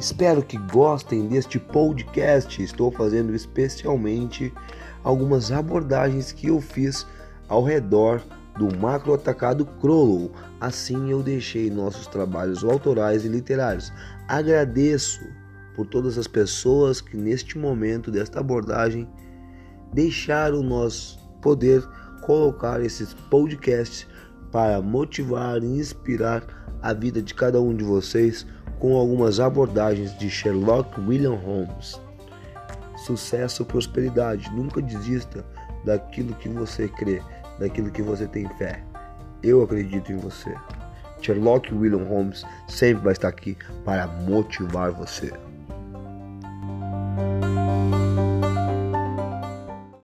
Espero que gostem deste podcast. Estou fazendo especialmente algumas abordagens que eu fiz ao redor do macro atacado Crollo. Assim eu deixei nossos trabalhos autorais e literários. Agradeço por todas as pessoas que neste momento desta abordagem deixaram nós poder colocar esses podcasts para motivar e inspirar a vida de cada um de vocês com algumas abordagens de Sherlock William Holmes. Sucesso, prosperidade, nunca desista daquilo que você crê, daquilo que você tem fé. Eu acredito em você. Sherlock William Holmes sempre vai estar aqui para motivar você.